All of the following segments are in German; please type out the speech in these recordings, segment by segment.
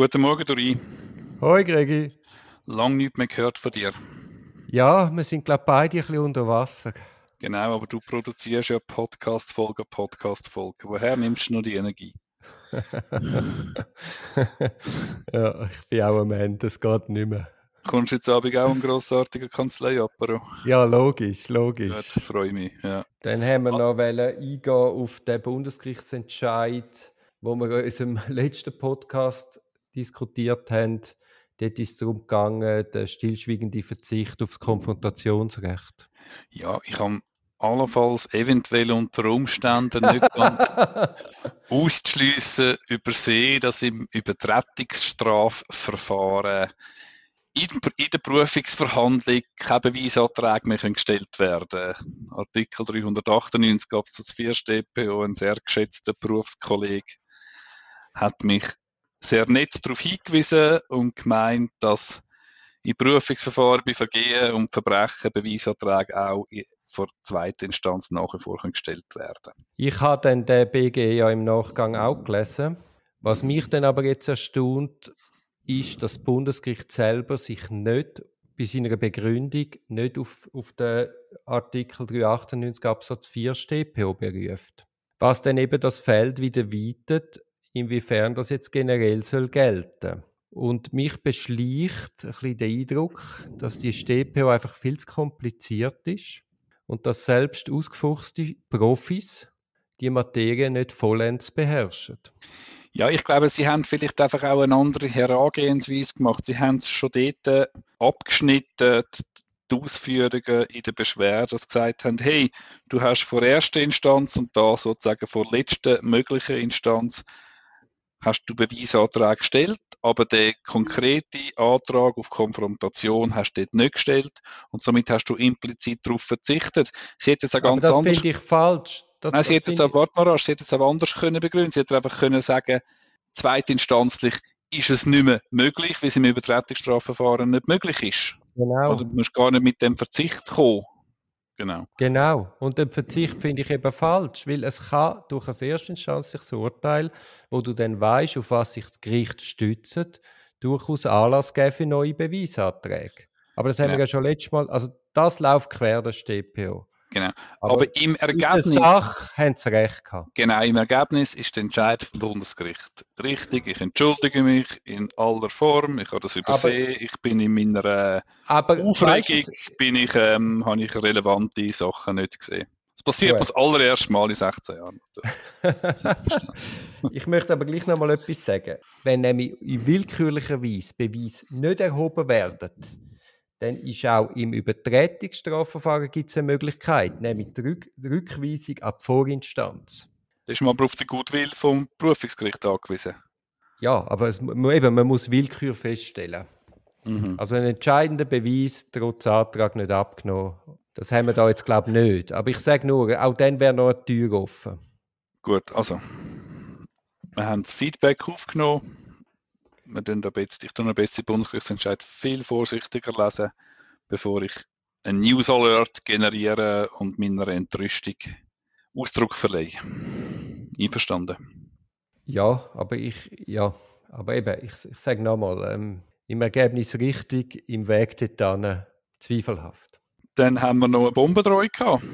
Guten Morgen, Dori. Hoi, Gregi. Lang nichts mehr gehört von dir. Ja, wir sind, glaube ich, beide ein bisschen unter Wasser. Genau, aber du produzierst ja Podcast-Folge, Podcast-Folge. Woher nimmst du noch die Energie? ja, ich bin auch am Ende, es geht nicht mehr. Kommst du jetzt Abend auch einen grossartigen Kanzlei-Apero? Ja, logisch, logisch. Gut, freue mich, ja. Dann haben wir noch eingehen auf den Bundesgerichtsentscheid, wo wir in unserem letzten Podcast diskutiert haben. Dort ist es darum gegangen, der stillschweigende Verzicht auf das Konfrontationsrecht. Ja, ich habe allenfalls eventuell unter Umständen nicht ganz auszuschliessen, übersehen, dass im Übertretungsstrafverfahren in, der Prüfungsverhandlung keine Beweisanträge mehr gestellt werden Artikel 398 Absatz 4 StPO, ein sehr geschätzter Berufskollege, hat mich sehr nett darauf hingewiesen und gemeint, dass in Prüfungsverfahren bei Vergehen und Verbrechen Beweisanträge auch vor zweiter Instanz nach wie vor gestellt werden. Ich habe dann den BG ja im Nachgang auch gelesen. Was mich dann aber jetzt erstaunt, ist, dass das Bundesgericht selber sich nicht bei seiner Begründung nicht auf, auf den Artikel 398 Absatz 4 StPO beruft. Was dann eben das Feld wieder weitet, inwiefern das jetzt generell soll gelten. Und mich beschleicht ein bisschen der Eindruck, dass die StPO einfach viel zu kompliziert ist und dass selbst ausgefuchste Profis die Materie nicht vollends beherrschen. Ja, ich glaube, sie haben vielleicht einfach auch eine andere Herangehensweise gemacht. Sie haben es schon dort äh, abgeschnitten, die Ausführungen in der Beschwerde, dass sie gesagt haben, hey, du hast vor erster Instanz und da sozusagen vor letzter möglichen Instanz hast du Beweisanträge gestellt, aber der konkrete Antrag auf Konfrontation hast du dort nicht gestellt und somit hast du implizit darauf verzichtet. Sie hätte jetzt auch ganz aber das finde ich falsch. Das, Nein, sie hätte jetzt auch, warte mal, sie hätte jetzt auch anders können begründen. Sie hätte einfach können sagen, zweitinstanzlich ist es nicht mehr möglich, weil es im Übertretungsstrafverfahren nicht möglich ist. Genau. Oder du musst gar nicht mit dem Verzicht kommen. Genau. Genau. Und den Verzicht finde ich eben falsch, weil es kann durch ein erstinstanzliches Urteil, wo du dann weißt, auf was sich das Gericht stützt, durchaus Anlass geben für neue Beweisanträge. Aber das haben ja. wir ja schon letztes Mal, also das läuft quer der StPO. Genau. Aber, Aber im Ergebnis. In der Sache haben sie recht gehabt. Genau, im Ergebnis ist der Entscheid vom Bundesgericht richtig. Ich entschuldige mich in aller Form. Ich habe das übersehen. Aber, ich bin in meiner aber, Aufregung, weißt, bin ich, ähm, habe ich relevante Sachen nicht gesehen. Das passiert gut. das allererste Mal in 16 Jahren. ich möchte aber gleich noch mal etwas sagen. Wenn nämlich in willkürlicher Weise Beweise nicht erhoben werden, dann ist auch im Übertretungsstrafverfahren gibt es eine Möglichkeit, nämlich die Rück Rückweisung an die Vorinstanz. Das ist man aber auf den Gutwill vom Prüfungsgericht angewiesen. Ja, aber es, eben, man muss Willkür feststellen. Mhm. Also ein entscheidender Beweis, trotz Antrag nicht abgenommen. Das haben wir da jetzt, glaube ich, nicht. Aber ich sage nur, auch dann wäre noch eine Tür offen. Gut, also, wir haben das Feedback aufgenommen wir tun da jetzt, ich tue jetzt den Bundesgerichtsentscheid viel vorsichtiger lesen, bevor ich einen News Alert generiere und meiner Entrüstung Ausdruck verleihe. Einverstanden? Ja, aber ich, ja, aber eben, ich, ich sage nochmal, ähm, im Ergebnis richtig, im Weg dorthin zweifelhaft. Dann haben wir noch eine Bombendrohung gehabt.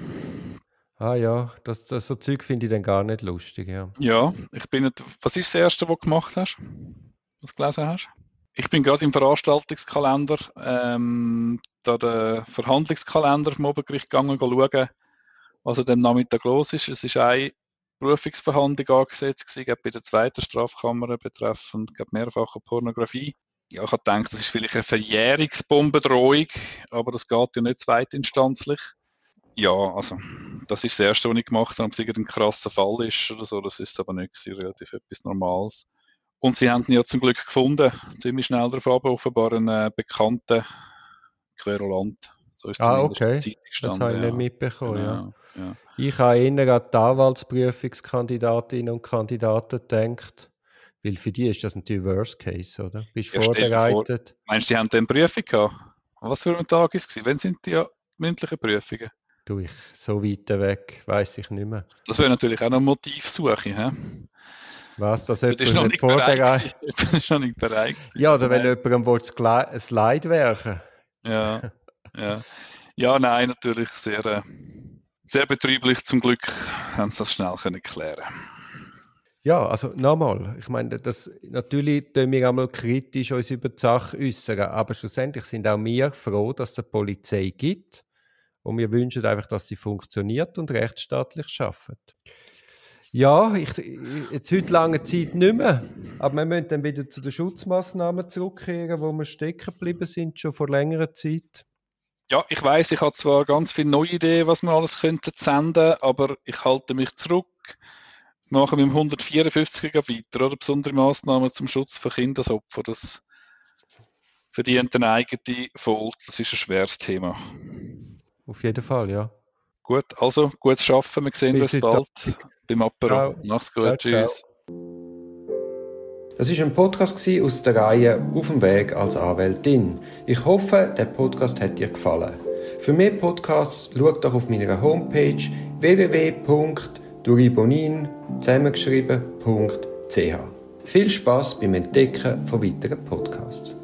Ah ja, das, das so Zeug finde ich dann gar nicht lustig, ja. Ja, ich bin nicht, was ist das Erste, was du gemacht hast? Das gelesen hast. Ich bin gerade im Veranstaltungskalender, ähm, da den Verhandlungskalender vom Obergericht gegangen, schauen, was an dem Nachmittag los ist. Es ist eine Prüfungsverhandlung angesetzt gewesen, bei der zweiten Strafkammer betreffend mehrfache Pornografie. Ja, ich habe gedacht, das ist vielleicht eine Verjährungsbombendrohung, aber das geht ja nicht zweitinstanzlich. Ja, also, das ist das Erste, was ich gemacht habe. Ob es ein krasser Fall ist oder so, das ist aber nicht gewesen, relativ etwas Normales. Und sie haben ihn ja zum Glück gefunden, ziemlich schnell darauf aber offenbar einen äh, bekannten Querulant. So ist ah, okay. Das habe ich nicht mitbekommen, genau, ja. ja. Ich habe eher an die Anwaltsprüfungskandidatinnen und Kandidaten gedacht, weil für die ist das natürlich Worst Case, oder? Bist ja, vorbereitet. Vor, meinst du, die haben eine Prüfung gehabt? Was für ein Tag ist es? Wann sind die ja mündlichen Prüfungen? Du, ich so weit weg, weiß ich nicht mehr. Das wäre natürlich auch noch Motivsuche, hä? Was, dass jemand noch nicht vorbereitet ist noch nicht bereit Ja, oder wenn nein. jemand ein Slide werfen Ja, ja. Ja, nein, natürlich sehr, äh, sehr betrieblich. Zum Glück haben sie das schnell können klären ja, also nochmal, ich meine, das, natürlich tun wir einmal kritisch uns über die Sache äußern, aber schlussendlich sind auch wir froh, dass es eine Polizei gibt und wir wünschen einfach, dass sie funktioniert und rechtsstaatlich schafft. Ja, ich, jetzt heute lange Zeit nicht mehr. Aber wir müssen dann wieder zu den Schutzmaßnahmen zurückkehren, wo wir stecken geblieben sind, schon vor längerer Zeit. Ja, ich weiß, ich habe zwar ganz viele neue Ideen, was wir alles könnten senden, aber ich halte mich zurück. Machen wir im 154er weiter, oder? Besondere Maßnahmen zum Schutz von Kindesopfern. Das verdient eine eigene Folge. Das ist ein schweres Thema. Auf jeden Fall, ja. Gut, also gutes Schaffen. Wir sehen uns bald beim Apero. Ciao. Mach's gut. Ciao, Tschüss. Das ist ein Podcast aus der Reihe Auf dem Weg als Anwältin. Ich hoffe, der Podcast hat dir gefallen. Für mehr Podcasts schau doch auf meiner Homepage www.duribonin zusammengeschrieben.ch. Viel Spaß beim Entdecken von weiteren Podcasts.